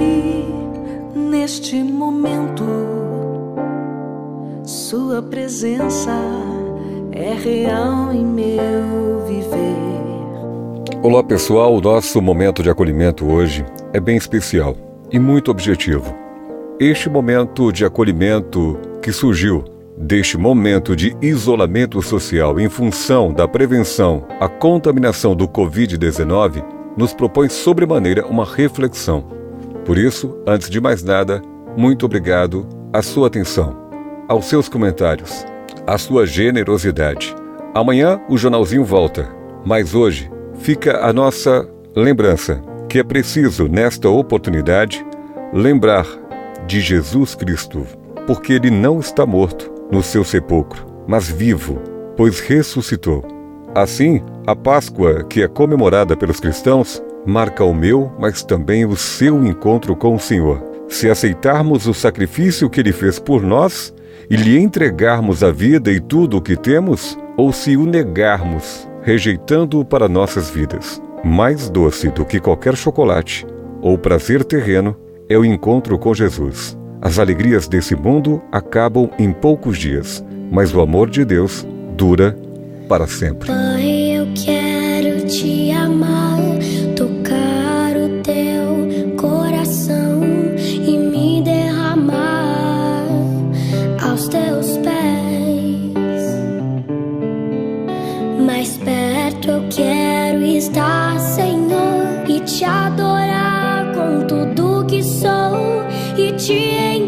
aqui neste momento. Sua presença é real em meu viver. Olá pessoal, o nosso momento de acolhimento hoje é bem especial e muito objetivo. Este momento de acolhimento que surgiu deste momento de isolamento social em função da prevenção à contaminação do Covid-19 nos propõe sobremaneira uma reflexão. Por isso, antes de mais nada, muito obrigado à sua atenção, aos seus comentários, à sua generosidade. Amanhã o jornalzinho volta, mas hoje fica a nossa lembrança que é preciso, nesta oportunidade, lembrar de Jesus Cristo, porque ele não está morto no seu sepulcro, mas vivo, pois ressuscitou. Assim, a Páscoa, que é comemorada pelos cristãos, marca o meu, mas também o seu encontro com o Senhor. Se aceitarmos o sacrifício que ele fez por nós e lhe entregarmos a vida e tudo o que temos, ou se o negarmos, rejeitando-o para nossas vidas. Mais doce do que qualquer chocolate ou prazer terreno é o encontro com Jesus. As alegrias desse mundo acabam em poucos dias, mas o amor de Deus dura para sempre. Mais perto eu quero estar, Senhor, e te adorar com tudo que sou e te render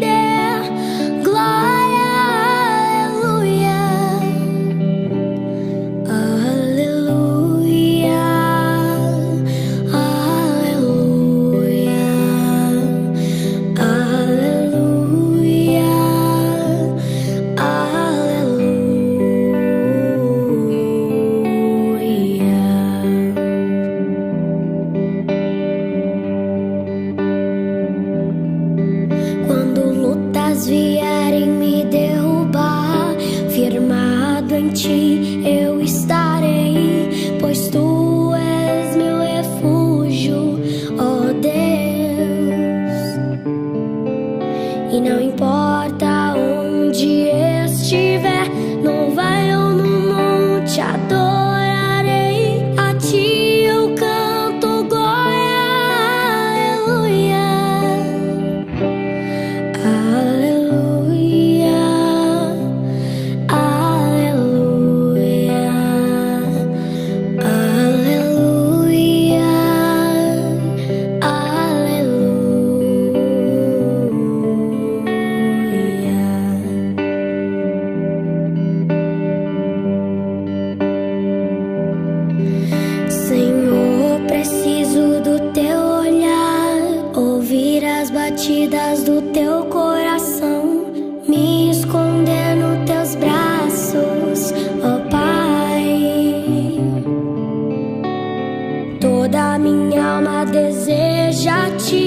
起 batidas do teu coração, me esconder nos teus braços, ó Pai. Toda minha alma deseja ti,